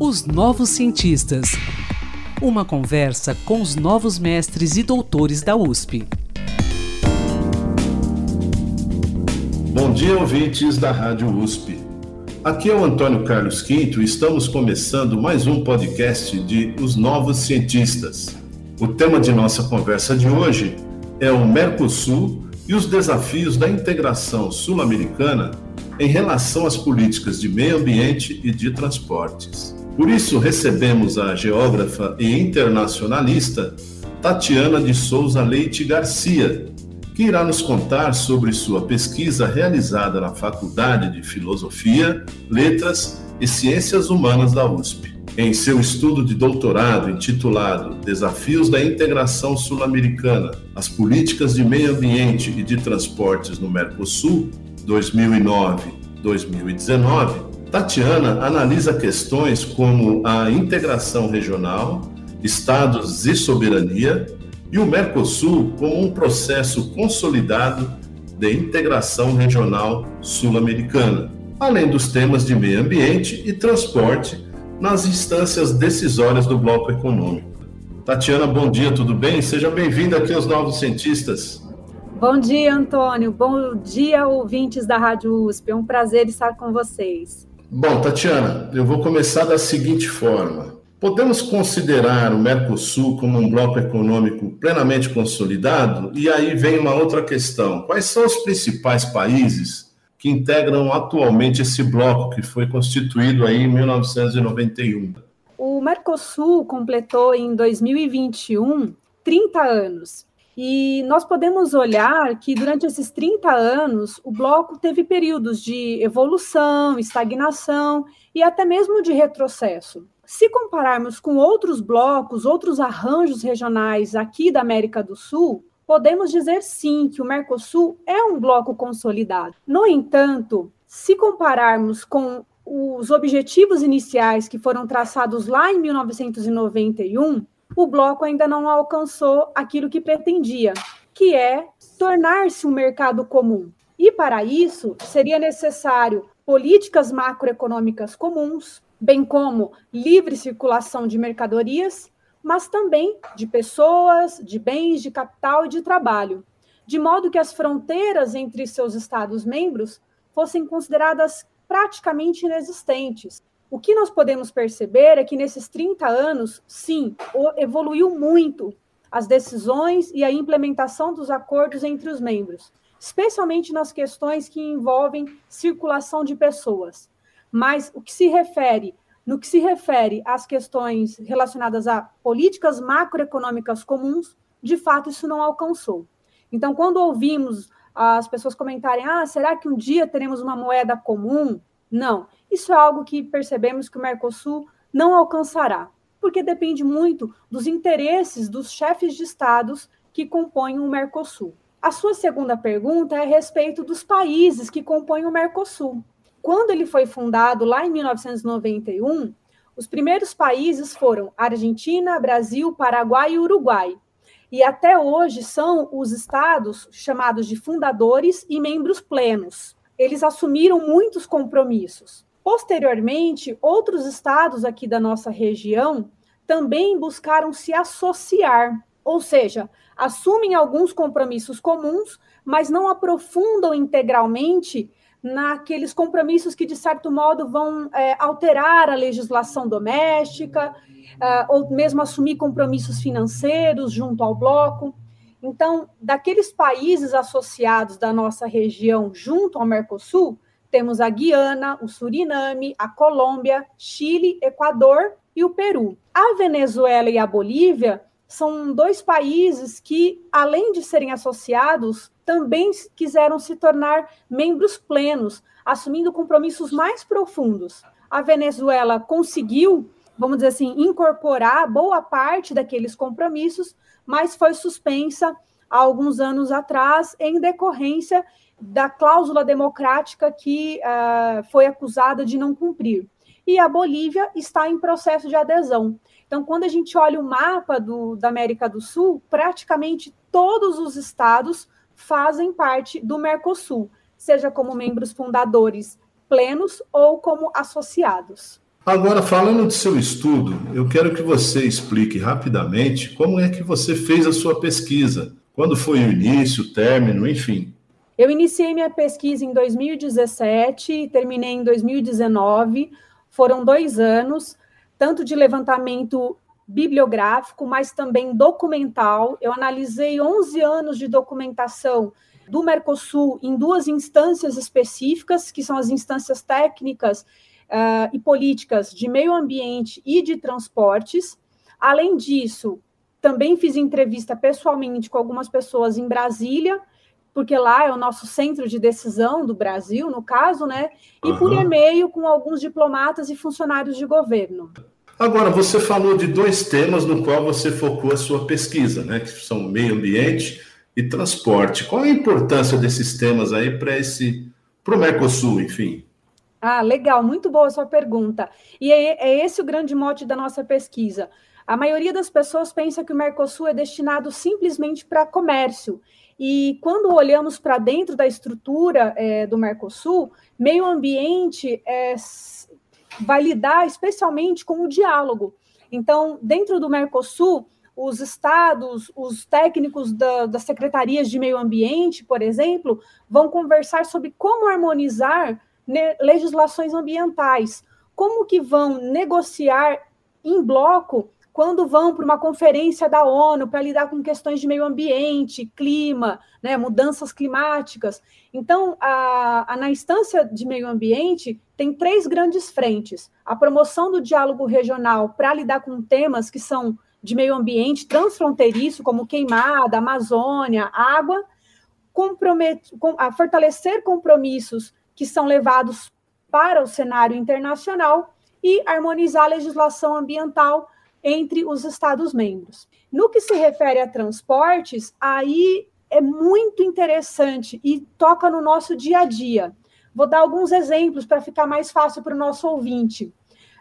Os Novos Cientistas. Uma conversa com os novos mestres e doutores da USP. Bom dia, ouvintes da Rádio USP. Aqui é o Antônio Carlos Quinto e estamos começando mais um podcast de Os Novos Cientistas. O tema de nossa conversa de hoje é o Mercosul e os desafios da integração sul-americana em relação às políticas de meio ambiente e de transportes. Por isso, recebemos a geógrafa e internacionalista Tatiana de Souza Leite Garcia, que irá nos contar sobre sua pesquisa realizada na Faculdade de Filosofia, Letras e Ciências Humanas da USP. Em seu estudo de doutorado intitulado Desafios da Integração Sul-Americana, as Políticas de Meio Ambiente e de Transportes no Mercosul, 2009-2019, Tatiana analisa questões como a integração regional, estados e soberania, e o Mercosul como um processo consolidado de integração regional sul-americana, além dos temas de meio ambiente e transporte nas instâncias decisórias do bloco econômico. Tatiana, bom dia, tudo bem? Seja bem-vinda aqui aos Novos Cientistas. Bom dia, Antônio. Bom dia, ouvintes da Rádio USP. É um prazer estar com vocês. Bom, Tatiana, eu vou começar da seguinte forma. Podemos considerar o Mercosul como um bloco econômico plenamente consolidado? E aí vem uma outra questão: quais são os principais países que integram atualmente esse bloco que foi constituído aí em 1991? O Mercosul completou em 2021 30 anos e nós podemos olhar que durante esses 30 anos o bloco teve períodos de evolução, estagnação e até mesmo de retrocesso. Se compararmos com outros blocos, outros arranjos regionais aqui da América do Sul, podemos dizer sim que o Mercosul é um bloco consolidado. No entanto, se compararmos com os objetivos iniciais que foram traçados lá em 1991, o bloco ainda não alcançou aquilo que pretendia, que é tornar-se um mercado comum. E para isso, seria necessário políticas macroeconômicas comuns, bem como livre circulação de mercadorias, mas também de pessoas, de bens, de capital e de trabalho, de modo que as fronteiras entre seus Estados-membros fossem consideradas praticamente inexistentes, o que nós podemos perceber é que nesses 30 anos, sim, evoluiu muito as decisões e a implementação dos acordos entre os membros, especialmente nas questões que envolvem circulação de pessoas. Mas o que se refere, no que se refere às questões relacionadas a políticas macroeconômicas comuns, de fato isso não alcançou. Então, quando ouvimos as pessoas comentarem: "Ah, será que um dia teremos uma moeda comum?" Não. Isso é algo que percebemos que o Mercosul não alcançará, porque depende muito dos interesses dos chefes de estados que compõem o Mercosul. A sua segunda pergunta é a respeito dos países que compõem o Mercosul. Quando ele foi fundado lá em 1991, os primeiros países foram Argentina, Brasil, Paraguai e Uruguai. E até hoje são os estados chamados de fundadores e membros plenos. Eles assumiram muitos compromissos. Posteriormente, outros estados aqui da nossa região também buscaram se associar, ou seja, assumem alguns compromissos comuns, mas não aprofundam integralmente naqueles compromissos que, de certo modo, vão é, alterar a legislação doméstica, é, ou mesmo assumir compromissos financeiros junto ao bloco. Então, daqueles países associados da nossa região junto ao Mercosul, temos a Guiana, o Suriname, a Colômbia, Chile, Equador e o Peru. A Venezuela e a Bolívia são dois países que, além de serem associados, também quiseram se tornar membros plenos, assumindo compromissos mais profundos. A Venezuela conseguiu, vamos dizer assim, incorporar boa parte daqueles compromissos, mas foi suspensa há alguns anos atrás em decorrência da cláusula democrática que uh, foi acusada de não cumprir. E a Bolívia está em processo de adesão. Então, quando a gente olha o mapa do, da América do Sul, praticamente todos os estados fazem parte do Mercosul, seja como membros fundadores plenos ou como associados. Agora, falando do seu estudo, eu quero que você explique rapidamente como é que você fez a sua pesquisa. Quando foi o início, o término, enfim. Eu iniciei minha pesquisa em 2017, terminei em 2019. Foram dois anos, tanto de levantamento bibliográfico, mas também documental. Eu analisei 11 anos de documentação do Mercosul em duas instâncias específicas, que são as instâncias técnicas uh, e políticas de meio ambiente e de transportes. Além disso, também fiz entrevista pessoalmente com algumas pessoas em Brasília, porque lá é o nosso centro de decisão do Brasil, no caso, né? E uhum. por e-mail com alguns diplomatas e funcionários de governo. Agora, você falou de dois temas no qual você focou a sua pesquisa, né? Que são meio ambiente e transporte. Qual a importância desses temas aí para esse para o Mercosul, enfim? Ah, legal, muito boa a sua pergunta. E é, é esse o grande mote da nossa pesquisa. A maioria das pessoas pensa que o Mercosul é destinado simplesmente para comércio. E quando olhamos para dentro da estrutura é, do Mercosul, meio ambiente é, vai lidar especialmente com o diálogo. Então, dentro do Mercosul, os estados, os técnicos da, das secretarias de meio ambiente, por exemplo, vão conversar sobre como harmonizar legislações ambientais, como que vão negociar em bloco quando vão para uma conferência da ONU para lidar com questões de meio ambiente, clima, né, mudanças climáticas. Então, a, a, na instância de meio ambiente, tem três grandes frentes: a promoção do diálogo regional para lidar com temas que são de meio ambiente transfronteiriço, como queimada, Amazônia, água, com, a fortalecer compromissos que são levados para o cenário internacional e harmonizar a legislação ambiental entre os Estados-membros. No que se refere a transportes, aí é muito interessante e toca no nosso dia a dia. Vou dar alguns exemplos para ficar mais fácil para o nosso ouvinte.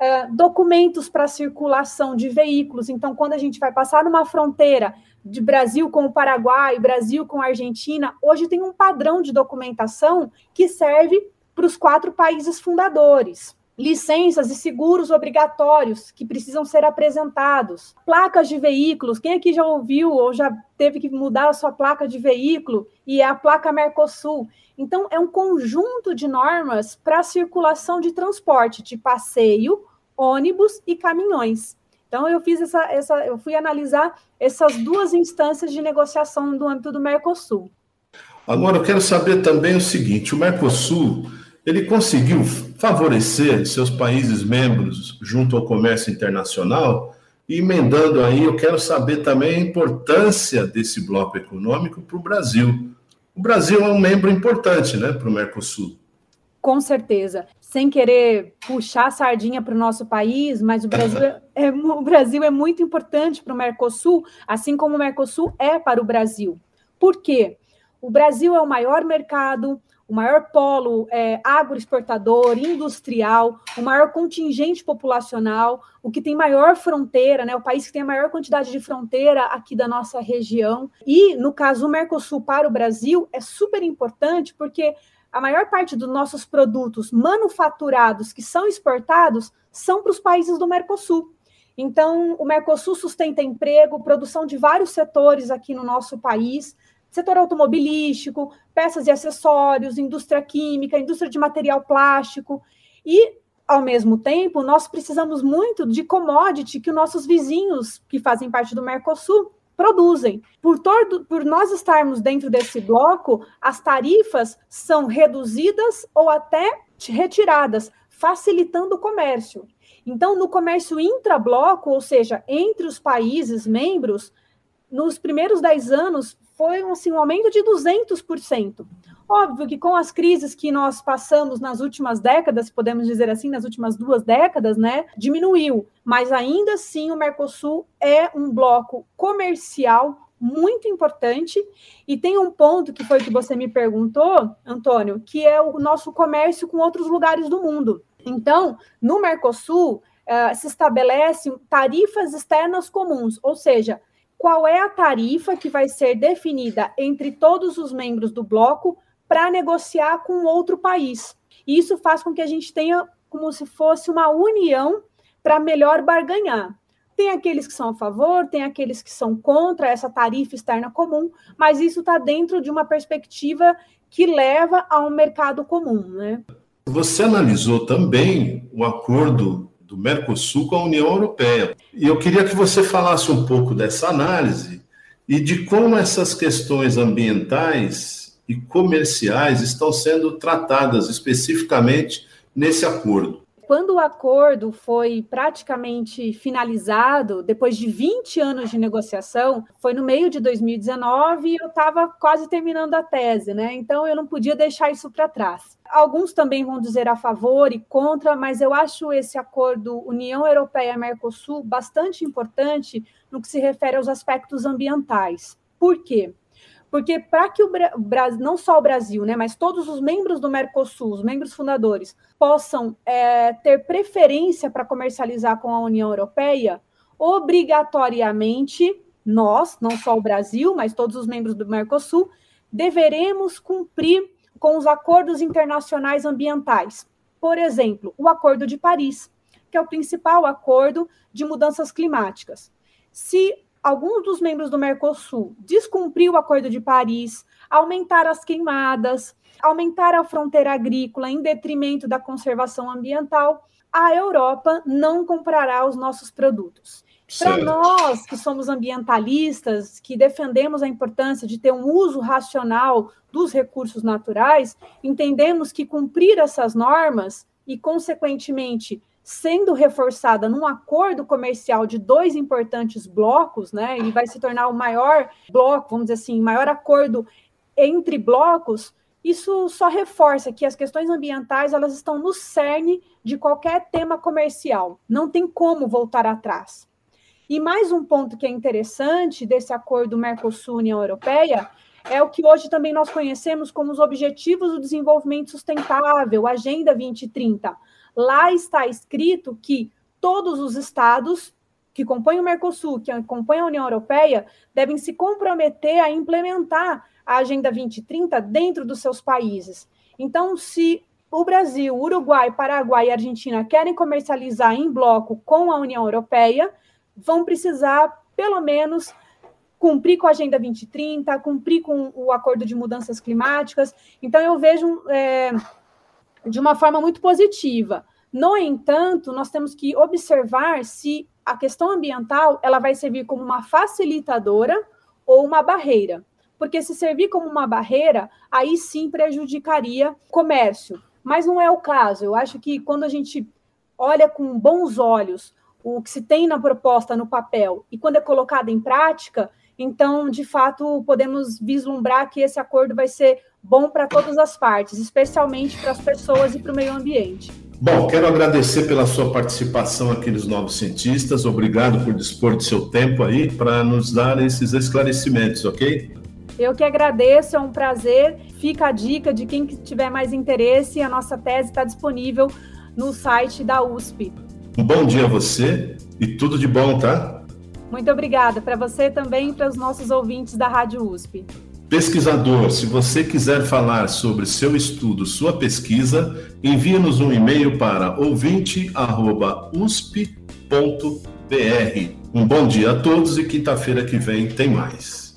Uh, documentos para circulação de veículos. Então, quando a gente vai passar numa fronteira de Brasil com o Paraguai, Brasil com a Argentina, hoje tem um padrão de documentação que serve para os quatro países fundadores. Licenças e seguros obrigatórios que precisam ser apresentados. Placas de veículos. Quem aqui já ouviu ou já teve que mudar a sua placa de veículo e é a placa Mercosul? Então, é um conjunto de normas para circulação de transporte de passeio, ônibus e caminhões. Então, eu fiz essa, essa, eu fui analisar essas duas instâncias de negociação do âmbito do Mercosul. Agora, eu quero saber também o seguinte: o Mercosul ele conseguiu favorecer seus países membros junto ao comércio internacional. E emendando aí, eu quero saber também a importância desse bloco econômico para o Brasil. O Brasil é um membro importante né, para o Mercosul. Com certeza. Sem querer puxar a sardinha para o nosso país, mas o Brasil, é, o Brasil é muito importante para o Mercosul, assim como o Mercosul é para o Brasil. Por quê? O Brasil é o maior mercado, o maior polo é, agroexportador, industrial, o maior contingente populacional, o que tem maior fronteira, né, o país que tem a maior quantidade de fronteira aqui da nossa região. E, no caso, o Mercosul para o Brasil é super importante porque a maior parte dos nossos produtos manufaturados que são exportados são para os países do Mercosul. Então, o Mercosul sustenta emprego, produção de vários setores aqui no nosso país, setor automobilístico, peças e acessórios, indústria química, indústria de material plástico. E, ao mesmo tempo, nós precisamos muito de commodity que os nossos vizinhos, que fazem parte do Mercosul, produzem. Por, todo, por nós estarmos dentro desse bloco, as tarifas são reduzidas ou até retiradas, facilitando o comércio. Então, no comércio intrabloco, ou seja, entre os países membros, nos primeiros 10 anos foi assim, um aumento de 200%. Óbvio que com as crises que nós passamos nas últimas décadas, podemos dizer assim, nas últimas duas décadas, né, diminuiu. Mas ainda assim o Mercosul é um bloco comercial muito importante e tem um ponto que foi que você me perguntou, Antônio, que é o nosso comércio com outros lugares do mundo. Então, no Mercosul uh, se estabelecem tarifas externas comuns, ou seja, qual é a tarifa que vai ser definida entre todos os membros do bloco para negociar com outro país. Isso faz com que a gente tenha como se fosse uma união para melhor barganhar. Tem aqueles que são a favor, tem aqueles que são contra essa tarifa externa comum, mas isso está dentro de uma perspectiva que leva a um mercado comum. Né? Você analisou também o acordo do Mercosul com a União Europeia. E eu queria que você falasse um pouco dessa análise e de como essas questões ambientais e comerciais estão sendo tratadas especificamente nesse acordo. Quando o acordo foi praticamente finalizado, depois de 20 anos de negociação, foi no meio de 2019 e eu estava quase terminando a tese, né? Então eu não podia deixar isso para trás. Alguns também vão dizer a favor e contra, mas eu acho esse acordo União Europeia-Mercosul bastante importante no que se refere aos aspectos ambientais. Por quê? Porque para que o Brasil, não só o Brasil, né, mas todos os membros do Mercosul, os membros fundadores, possam é, ter preferência para comercializar com a União Europeia, obrigatoriamente nós, não só o Brasil, mas todos os membros do Mercosul, deveremos cumprir com os acordos internacionais ambientais. Por exemplo, o Acordo de Paris, que é o principal acordo de mudanças climáticas. Se alguns dos membros do Mercosul descumprir o Acordo de Paris, aumentar as queimadas, aumentar a fronteira agrícola em detrimento da conservação ambiental, a Europa não comprará os nossos produtos. Para nós que somos ambientalistas, que defendemos a importância de ter um uso racional dos recursos naturais, entendemos que cumprir essas normas e, consequentemente, sendo reforçada num acordo comercial de dois importantes blocos, né? E vai se tornar o maior bloco, vamos dizer assim, maior acordo entre blocos. Isso só reforça que as questões ambientais elas estão no cerne de qualquer tema comercial. Não tem como voltar atrás. E mais um ponto que é interessante desse acordo Mercosul-União Europeia é o que hoje também nós conhecemos como os Objetivos do Desenvolvimento Sustentável, Agenda 2030 Lá está escrito que todos os estados que compõem o Mercosul, que compõem a União Europeia, devem se comprometer a implementar a Agenda 2030 dentro dos seus países. Então, se o Brasil, Uruguai, Paraguai e Argentina querem comercializar em bloco com a União Europeia, vão precisar, pelo menos, cumprir com a Agenda 2030, cumprir com o Acordo de Mudanças Climáticas. Então, eu vejo. É, de uma forma muito positiva. No entanto, nós temos que observar se a questão ambiental ela vai servir como uma facilitadora ou uma barreira. Porque se servir como uma barreira, aí sim prejudicaria o comércio. Mas não é o caso. Eu acho que quando a gente olha com bons olhos o que se tem na proposta no papel e quando é colocado em prática, então, de fato, podemos vislumbrar que esse acordo vai ser bom para todas as partes, especialmente para as pessoas e para o meio ambiente. Bom, quero agradecer pela sua participação aqui nos Novos Cientistas. Obrigado por dispor de seu tempo aí para nos dar esses esclarecimentos, ok? Eu que agradeço, é um prazer. Fica a dica de quem tiver mais interesse, a nossa tese está disponível no site da USP. Um bom dia a você e tudo de bom, tá? Muito obrigada para você também e para os nossos ouvintes da Rádio USP. Pesquisador, se você quiser falar sobre seu estudo, sua pesquisa, envie-nos um e-mail para ouvinte@usp.br. Um bom dia a todos e quinta-feira que vem tem mais.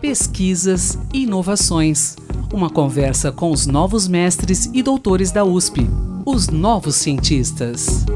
Pesquisas e inovações. Uma conversa com os novos mestres e doutores da USP, os novos cientistas.